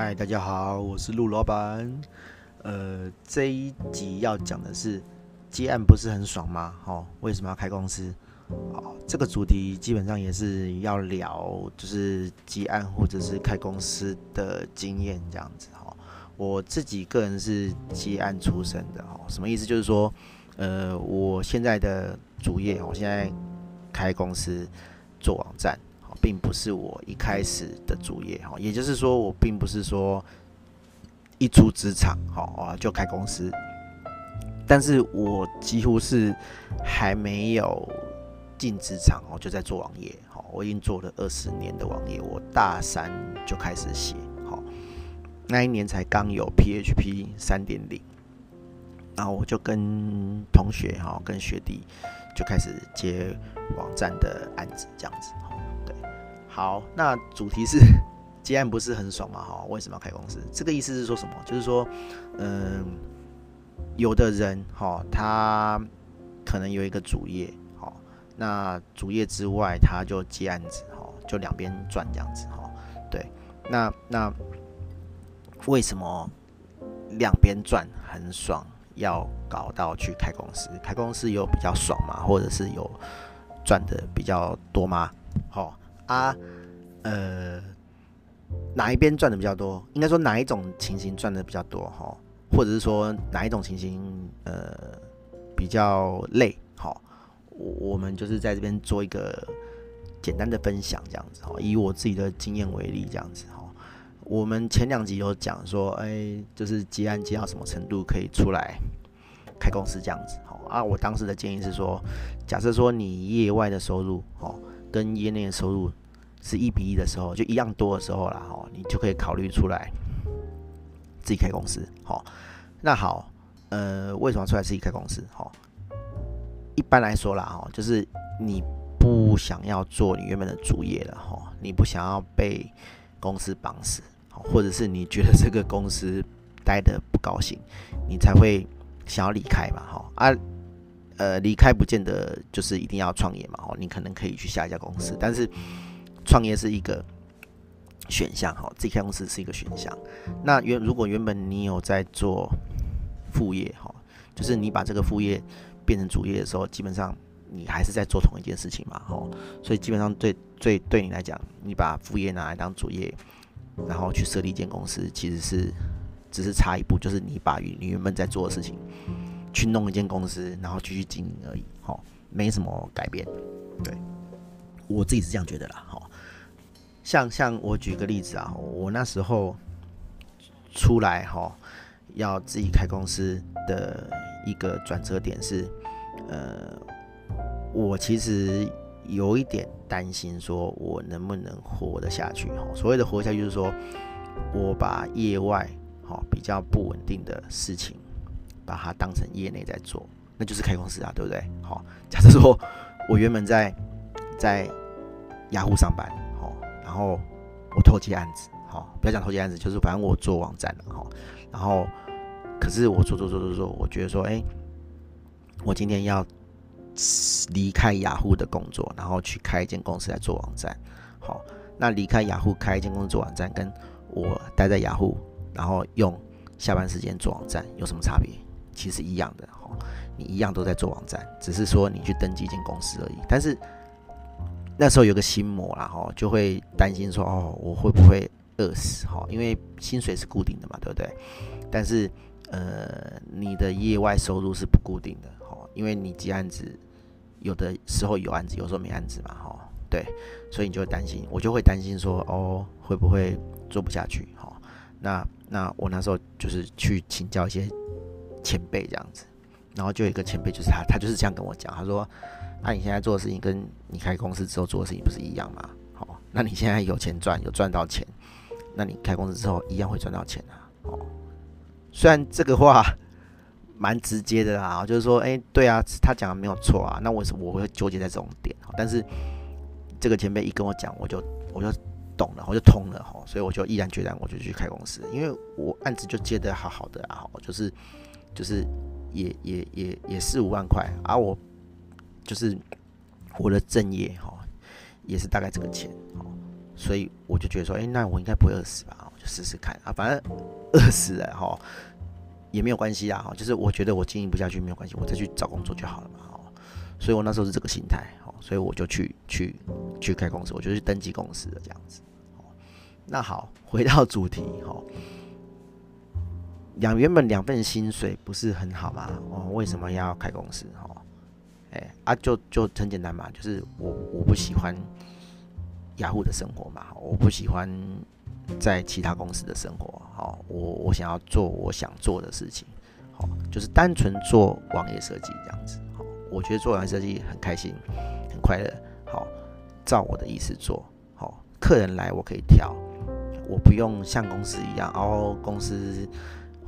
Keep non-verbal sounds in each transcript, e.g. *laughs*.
嗨，大家好，我是陆老板。呃，这一集要讲的是接案不是很爽吗？哦，为什么要开公司？哦，这个主题基本上也是要聊，就是接案或者是开公司的经验这样子哦。我自己个人是接案出身的哦，什么意思？就是说，呃，我现在的主业，我现在开公司做网站。并不是我一开始的主业哈，也就是说，我并不是说一出职场哈就开公司，但是我几乎是还没有进职场哦就在做网页哈，我已经做了二十年的网页，我大三就开始写哈，那一年才刚有 PHP 三点零，然后我就跟同学哈跟学弟就开始接网站的案子这样子。好，那主题是 *laughs* 接案不是很爽嘛？哈，为什么要开公司？这个意思是说什么？就是说，嗯，有的人哈，他可能有一个主业，哈，那主业之外他就接案子，哈，就两边赚这样子，哈，对，那那为什么两边赚很爽，要搞到去开公司？开公司有比较爽吗？或者是有赚的比较多吗？好。啊，呃，哪一边赚的比较多？应该说哪一种情形赚的比较多哈？或者是说哪一种情形呃比较累？好，我我们就是在这边做一个简单的分享，这样子哈。以我自己的经验为例，这样子哈。我们前两集有讲说，哎，就是接案接到什么程度可以出来开公司这样子。好啊，我当时的建议是说，假设说你业外的收入，哦。跟业内的收入是一比一的时候，就一样多的时候啦，吼，你就可以考虑出来自己开公司，吼。那好，呃，为什么出来自己开公司？吼，一般来说啦，吼，就是你不想要做你原本的主业了，吼，你不想要被公司绑死，或者是你觉得这个公司待得不高兴，你才会想要离开嘛，吼啊。呃，离开不见得就是一定要创业嘛，哦，你可能可以去下一家公司，但是创业是一个选项，哈，自己开公司是一个选项。那原如果原本你有在做副业，哈，就是你把这个副业变成主业的时候，基本上你还是在做同一件事情嘛，哦，所以基本上对对对你来讲，你把副业拿来当主业，然后去设立一间公司，其实是只是差一步，就是你把你原本在做的事情。去弄一间公司，然后继续经营而已，好，没什么改变。对，我自己是这样觉得啦，好，像像我举个例子啊，我那时候出来哈，要自己开公司的一个转折点是，呃，我其实有一点担心，说我能不能活得下去。哈，所谓的活下去，就是说我把业外哈比较不稳定的事情。把它当成业内在做，那就是开公司啊，对不对？好，假设说我原本在在雅虎上班，好，然后我偷接案子，好，不要讲偷接案子，就是反正我做网站了，好，然后可是我做做做做做，我觉得说，哎，我今天要离开雅虎的工作，然后去开一间公司来做网站，好，那离开雅虎开一间公司做网站，跟我待在雅虎，然后用下班时间做网站有什么差别？其实一样的哈，你一样都在做网站，只是说你去登记一间公司而已。但是那时候有个心魔啦哈，就会担心说哦，我会不会饿死哈？因为薪水是固定的嘛，对不对？但是呃，你的业外收入是不固定的哈，因为你接案子，有的时候有案子，有时候没案子嘛哈。对，所以你就会担心，我就会担心说哦，会不会做不下去哈？那那我那时候就是去请教一些。前辈这样子，然后就有一个前辈，就是他，他就是这样跟我讲，他说：“那、你现在做的事情跟你开公司之后做的事情不是一样吗？好，那你现在有钱赚，有赚到钱，那你开公司之后一样会赚到钱啊。哦，虽然这个话蛮直接的啦，就是说，哎，对啊，他讲的没有错啊。那为什么我会纠结在这种点？但是这个前辈一跟我讲，我就我就懂了，我就通了哈，所以我就毅然决然，我就去开公司，因为我案子就接得好好的啊，就是。就是也也也也四五万块，而、啊、我就是我的正业哈，也是大概这个钱，所以我就觉得说，哎、那我应该不会饿死吧？我就试试看啊，反正饿死了哈也没有关系啊哈，就是我觉得我经营不下去没有关系，我再去找工作就好了嘛哈。所以我那时候是这个心态哈，所以我就去去去开公司，我就去登记公司的这样子。那好，回到主题哈，两原本两份薪水不是很好吗？哦，为什么要开公司哦？哎啊，就就很简单嘛，就是我我不喜欢雅虎的生活嘛，我不喜欢在其他公司的生活，好，我我想要做我想做的事情，好，就是单纯做网页设计这样子，好，我觉得做网页设计很开心，很快乐，好，照我的意思做，好，客人来我可以挑，我不用像公司一样，哦，公司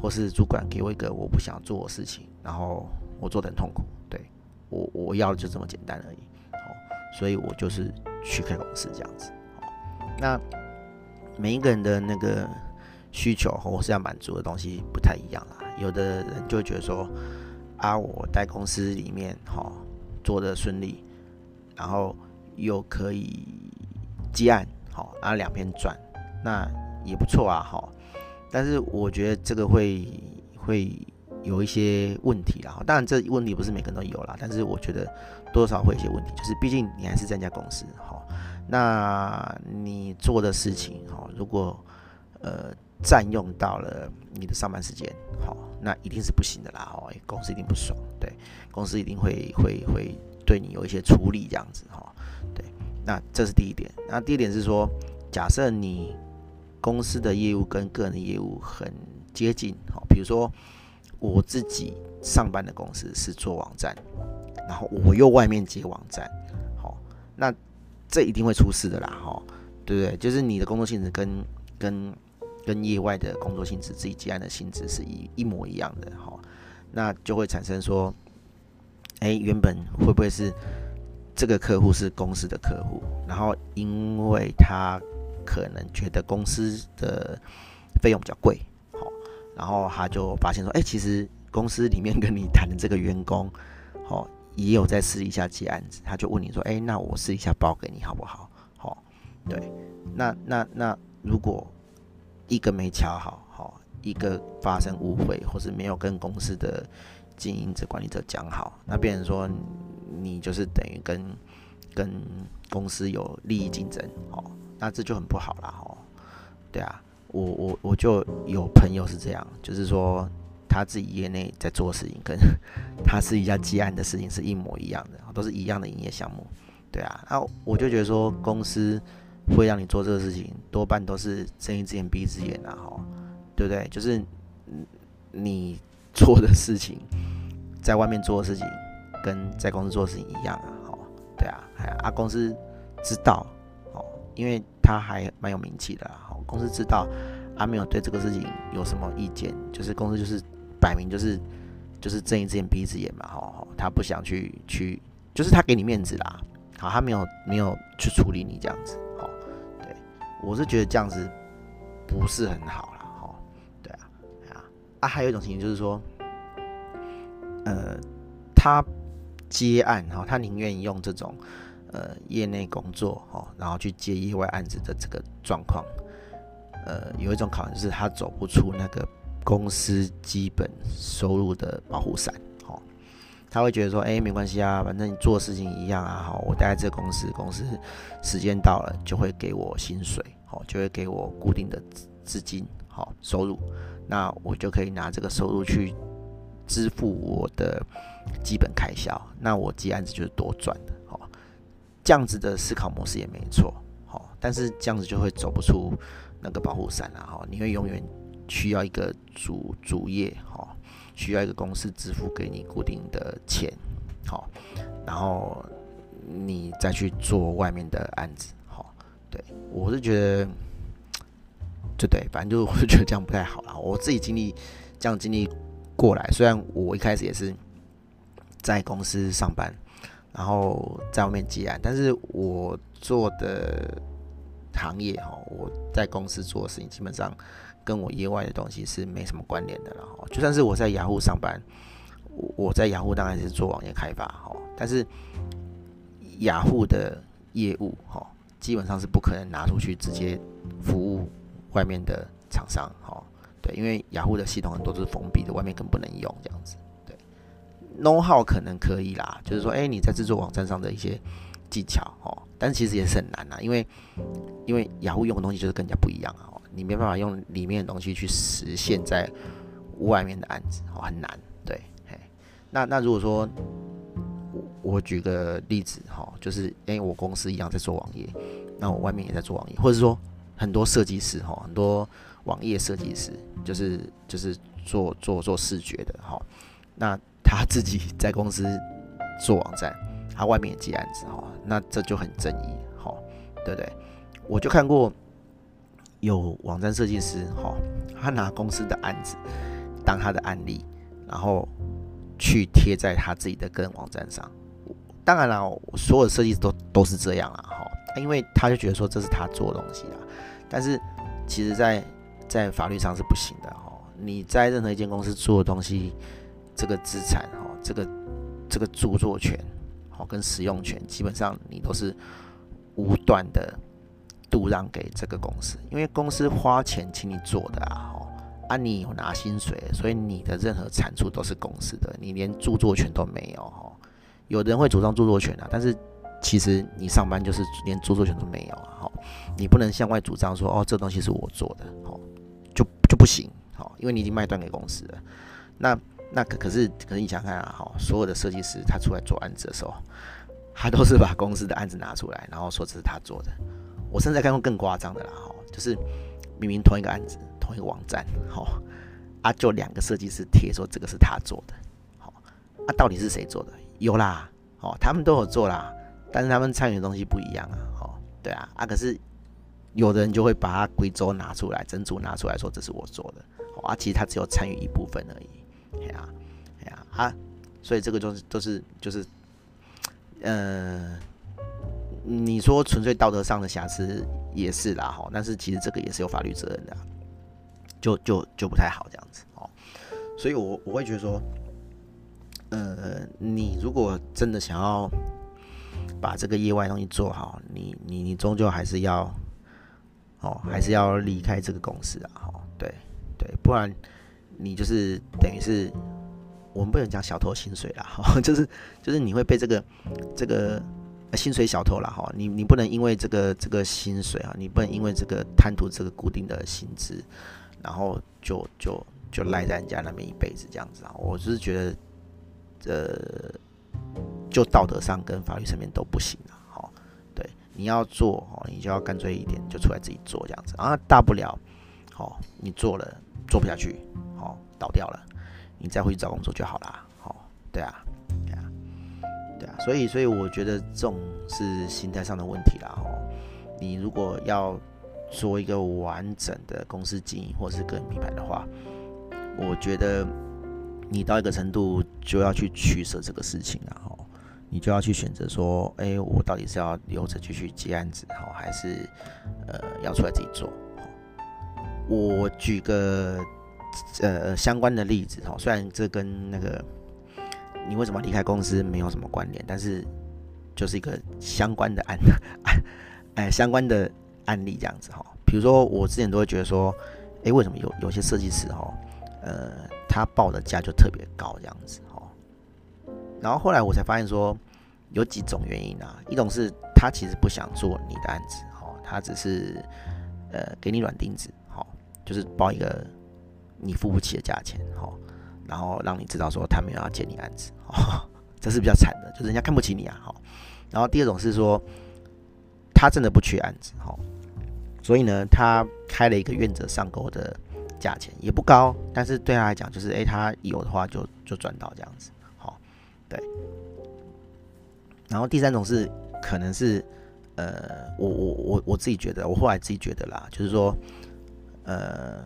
或是主管给我一个我不想做的事情，然后我做得很痛苦，对。我我要的就这么简单而已，好，所以我就是去开公司这样子，好，那每一个人的那个需求和我是要满足的东西不太一样啦。有的人就觉得说，啊，我在公司里面哈做得顺利，然后又可以接案，好，然后两边赚，那也不错啊，好，但是我觉得这个会会。有一些问题啦，当然这问题不是每个人都有啦，但是我觉得多少会有一些问题，就是毕竟你还是在一家公司，哈，那你做的事情，哈，如果呃占用到了你的上班时间，好，那一定是不行的啦，哦，公司一定不爽，对，公司一定会会会对你有一些处理这样子，哈，对，那这是第一点，那第二点是说，假设你公司的业务跟个人的业务很接近，好，比如说。我自己上班的公司是做网站，然后我又外面接网站，好，那这一定会出事的啦，哈，对不对？就是你的工作性质跟跟跟业外的工作性质，自己接案的性质是一一模一样的，哈，那就会产生说，哎，原本会不会是这个客户是公司的客户，然后因为他可能觉得公司的费用比较贵。好然后他就发现说，哎，其实公司里面跟你谈的这个员工，好，也有在私底下接案子。他就问你说，哎，那我私底下包给你好不好？好，对，那那那如果一个没乔好，好，一个发生误会，或是没有跟公司的经营者、管理者讲好，那变成说你就是等于跟跟公司有利益竞争，哦，那这就很不好了，哦，对啊。我我我就有朋友是这样，就是说他自己业内在做事情，跟 *laughs* 他私底下接案的事情是一模一样的，都是一样的营业项目，对啊。那我就觉得说，公司会让你做这个事情，多半都是睁一只眼闭一只眼啊，哈，对不对？就是你做的事情，在外面做的事情，跟在公司做的事情一样啊，哈，对啊，啊，公司知道，因为他还蛮有名气的。公司知道阿没有对这个事情有什么意见，就是公司就是摆明就是就是睁一只眼闭一只眼嘛，哈，他不想去去，就是他给你面子啦，好，他没有没有去处理你这样子，好，对，我是觉得这样子不是很好啦，哈，对啊，啊啊，还有一种情形就是说，呃，他接案哈，他宁愿用这种呃业内工作哦，然后去接意外案子的这个状况。呃，有一种考量是他走不出那个公司基本收入的保护伞，哦，他会觉得说，哎，没关系啊，反正你做事情一样啊，好，我待在这个公司，公司时间到了就会给我薪水，好，就会给我固定的资金，好，收入，那我就可以拿这个收入去支付我的基本开销，那我接案子就是多赚的，这样子的思考模式也没错，好，但是这样子就会走不出。那个保护伞啊，哈，你会永远需要一个主主业，哈，需要一个公司支付给你固定的钱，好，然后你再去做外面的案子，好，对，我是觉得，就对，反正就我是觉得这样不太好啦。我自己经历这样经历过来，虽然我一开始也是在公司上班，然后在外面接案，但是我做的。行业哈，我在公司做的事情基本上跟我业外的东西是没什么关联的了哈。就算是我在雅虎上班，我在雅虎当然是做网页开发哈，但是雅虎的业务哈，基本上是不可能拿出去直接服务外面的厂商，哈，对，因为雅虎的系统很多都是封闭的，外面更不能用这样子。对，know how 可能可以啦，就是说，哎，你在制作网站上的一些技巧，哦，但其实也是很难啦，因为因为雅虎用的东西就是跟人家不一样啊，你没办法用里面的东西去实现在外面的案子，哦，很难。对，嘿，那那如果说我我举个例子，哈，就是哎，我公司一样在做网页。那我外面也在做网页，或者说很多设计师哈，很多网页设计师就是就是做做做视觉的哈。那他自己在公司做网站，他外面也接案子哈，那这就很争议哈，对不对？我就看过有网站设计师哈，他拿公司的案子当他的案例，然后去贴在他自己的个人网站上。当然了，所有设计师都都是这样啊哈。因为他就觉得说这是他做的东西啊，但是其实在，在在法律上是不行的哈。你在任何一间公司做的东西，这个资产哈，这个这个著作权好跟使用权，基本上你都是无断的度让给这个公司，因为公司花钱请你做的啊，哦啊你有拿薪水，所以你的任何产出都是公司的，你连著作权都没有哦。有人会主张著作权啊，但是。其实你上班就是连著作权都没有啊，好，你不能向外主张说哦，这东西是我做的，好，就就不行，好，因为你已经卖断给公司了。那那可可是可是你想看啊，好，所有的设计师他出来做案子的时候，他都是把公司的案子拿出来，然后说这是他做的。我甚至看过更夸张的啦，哈，就是明明同一个案子，同一个网站，好，啊，就两个设计师贴说这个是他做的，好，啊，到底是谁做的？有啦，哦，他们都有做啦。但是他们参与的东西不一样啊，哦，对啊，啊，可是有的人就会把它贵州拿出来，珍珠拿出来说这是我做的，啊，其实他只有参与一部分而已，哎呀，哎呀，啊，所以这个就是都是就是，呃，你说纯粹道德上的瑕疵也是啦，哈，但是其实这个也是有法律责任的，就就就不太好这样子，哦，所以我我会觉得说，呃，你如果真的想要。把这个业外东西做好，你你你终究还是要，哦，还是要离开这个公司啊，哦，对对，不然你就是等于是我们不能讲小偷薪水啦，哈，*laughs* 就是就是你会被这个这个薪水小偷啦，哈，你你不能因为这个这个薪水啊，你不能因为这个贪图这个固定的薪资，然后就就就赖在人家那边一辈子这样子啊，我就是觉得，呃。就道德上跟法律上面都不行了，好，对，你要做哦，你就要干脆一点，就出来自己做这样子啊，大不了，好，你做了做不下去，好，倒掉了，你再回去找工作就好啦，好，对啊，对啊，对啊，所以所以我觉得这种是心态上的问题啦，哦，你如果要做一个完整的公司经营或是个人品牌的话，我觉得你到一个程度就要去取舍这个事情啊。你就要去选择说，哎、我到底是要留着继续接案子，好，还是呃要出来自己做？我举个呃相关的例子，哈，虽然这跟那个你为什么离开公司没有什么关联，但是就是一个相关的案案，*laughs* 哎，相关的案例这样子哈。比如说，我之前都会觉得说，哎、为什么有有些设计师哈，呃，他报的价就特别高这样子？然后后来我才发现说，有几种原因啊。一种是他其实不想做你的案子，哦，他只是呃给你软钉子，就是报一个你付不起的价钱，好，然后让你知道说他没有要接你案子，哦，这是比较惨的，就是人家看不起你啊，好。然后第二种是说，他真的不缺案子，好，所以呢，他开了一个愿者上钩的价钱，也不高，但是对他来讲就是，诶，他有的话就就赚到这样子。对，然后第三种是，可能是，呃，我我我我自己觉得，我后来自己觉得啦，就是说，呃，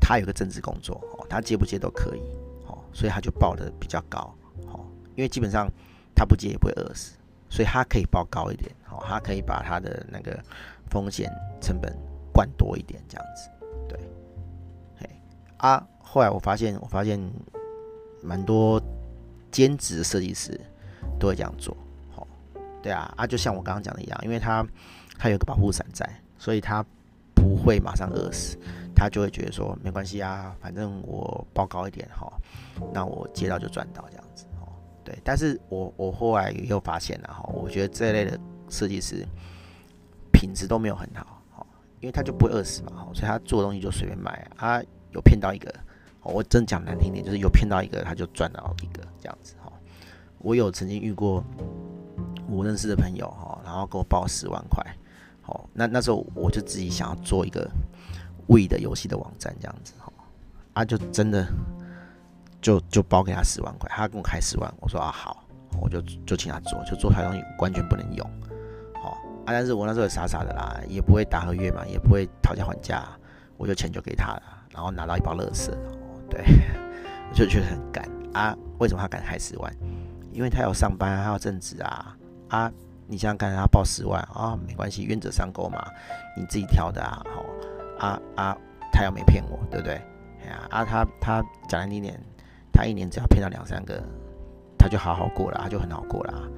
他有个正职工作，哦，他接不接都可以，哦，所以他就报的比较高，哦，因为基本上他不接也不会饿死，所以他可以报高一点，哦，他可以把他的那个风险成本灌多一点，这样子，对，嘿，啊，后来我发现，我发现蛮多。兼职设计师都会这样做，好，对啊，啊，就像我刚刚讲的一样，因为他他有个保护伞在，所以他不会马上饿死，他就会觉得说没关系啊，反正我报高一点哈，那我接到就赚到这样子哦。对，但是我我后来又发现了哈，我觉得这类的设计师品质都没有很好，哈，因为他就不会饿死嘛，所以他做东西就随便卖，他有骗到一个，我真讲难听点，就是有骗到一个他就赚到一个这样子哈。我有曾经遇过我认识的朋友哈，然后给我报十万块。好，那那时候我就自己想要做一个 Wii 的游戏的网站这样子，哈，啊，就真的就就包给他十万块，他跟我开十万，我说啊好，我就就请他做，就做出来东西完全不能用，好啊，但是我那时候也傻傻的啦，也不会打合约嘛，也不会讨价还价，我就钱就给他了，然后拿到一包乐色，对，*laughs* 我就觉得很干啊，为什么他敢开十万？因为他有上班，他有正职啊，啊。你想想看，他报十万啊，没关系，愿者上钩嘛，你自己挑的啊，好啊啊，他又没骗我，对不对？哎呀啊，他他讲难听点，他一年只要骗到两三个，他就好好过了，他就很好过了，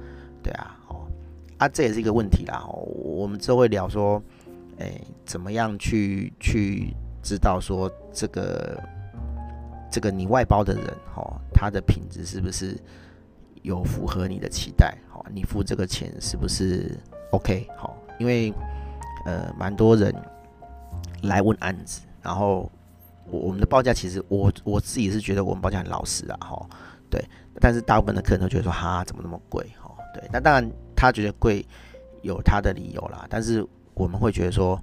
对啊，哦啊，这也是一个问题啦。哦我们之后会聊说，哎，怎么样去去知道说这个这个你外包的人，哦，他的品质是不是？有符合你的期待，好，你付这个钱是不是 OK？好，因为呃，蛮多人来问案子，然后我我们的报价其实我我自己是觉得我们报价很老实啊，哈，对，但是大部分的客人都觉得说哈，怎么那么贵？哈，对，那当然他觉得贵有他的理由啦，但是我们会觉得说，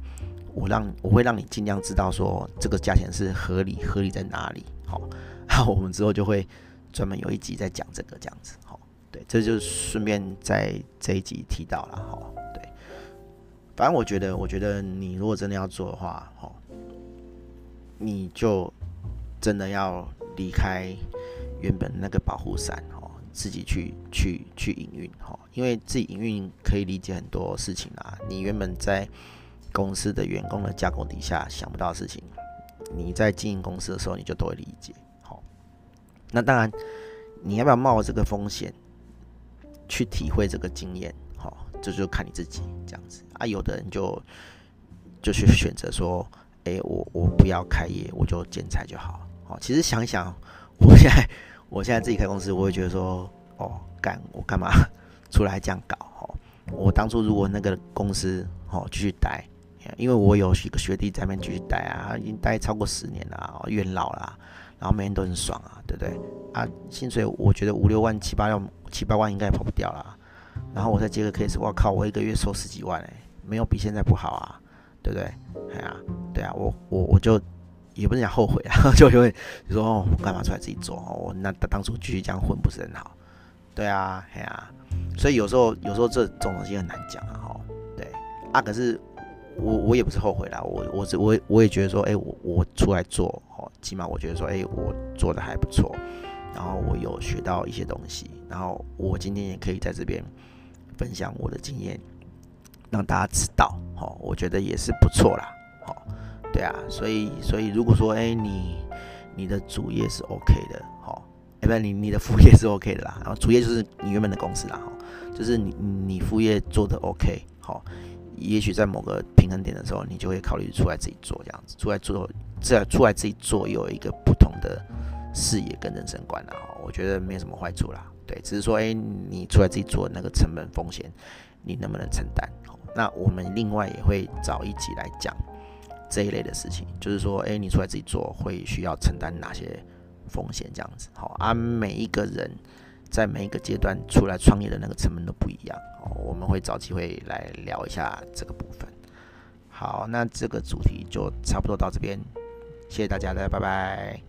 我让我会让你尽量知道说这个价钱是合理，合理在哪里？好，那我们之后就会。专门有一集在讲这个这样子，对，这就顺便在这一集提到了，哈，对，反正我觉得，我觉得你如果真的要做的话，哈，你就真的要离开原本那个保护伞，哈，自己去去去营运，哈，因为自己营运可以理解很多事情啦，你原本在公司的员工的架构底下想不到的事情，你在经营公司的时候，你就都会理解。那当然，你要不要冒这个风险去体会这个经验？好，这就看你自己这样子啊。有的人就就去选择说，哎，我我不要开业，我就兼差就好。好，其实想一想，我现在我现在自己开公司，我会觉得说，哦，干我干嘛 *laughs* 出来这样搞？哦，我当初如果那个公司哦继续待，因为我有一个学弟在那边继续待啊，已经待超过十年了，元老了。然后每天都很爽啊，对不对？啊，薪水我觉得五六万、七八万、七八万应该也跑不掉了。然后我再接个 case，我靠，我一个月收十几万哎，没有比现在不好啊，对不对？哎呀，对啊，我我我就也不是讲后悔啊，*laughs* 就因为你说哦，我干嘛出来自己做哦？我那当初继续这样混不是很好？对啊，哎呀，所以有时候有时候这种东西很难讲啊，对啊，可是。我我也不是后悔啦，我我是我我也觉得说，哎、我我出来做哦，起码我觉得说，哎、我做的还不错，然后我有学到一些东西，然后我今天也可以在这边分享我的经验，让大家知道，哦，我觉得也是不错啦，哦，对啊，所以所以如果说，哎、你你的主业是 OK 的，哦，哎，不，你你的副业是 OK 的啦，然后主业就是你原本的公司啦，哈，就是你你副业做的 OK，好。也许在某个平衡点的时候，你就会考虑出来自己做这样子，出来做，这出来自己做，有一个不同的视野跟人生观了。我觉得没有什么坏处啦。对，只是说，哎，你出来自己做那个成本风险，你能不能承担？那我们另外也会找一集来讲这一类的事情，就是说，哎，你出来自己做会需要承担哪些风险？这样子，好，啊每一个人。在每一个阶段出来创业的那个成本都不一样哦，我们会找机会来聊一下这个部分。好，那这个主题就差不多到这边，谢谢大家了，拜拜。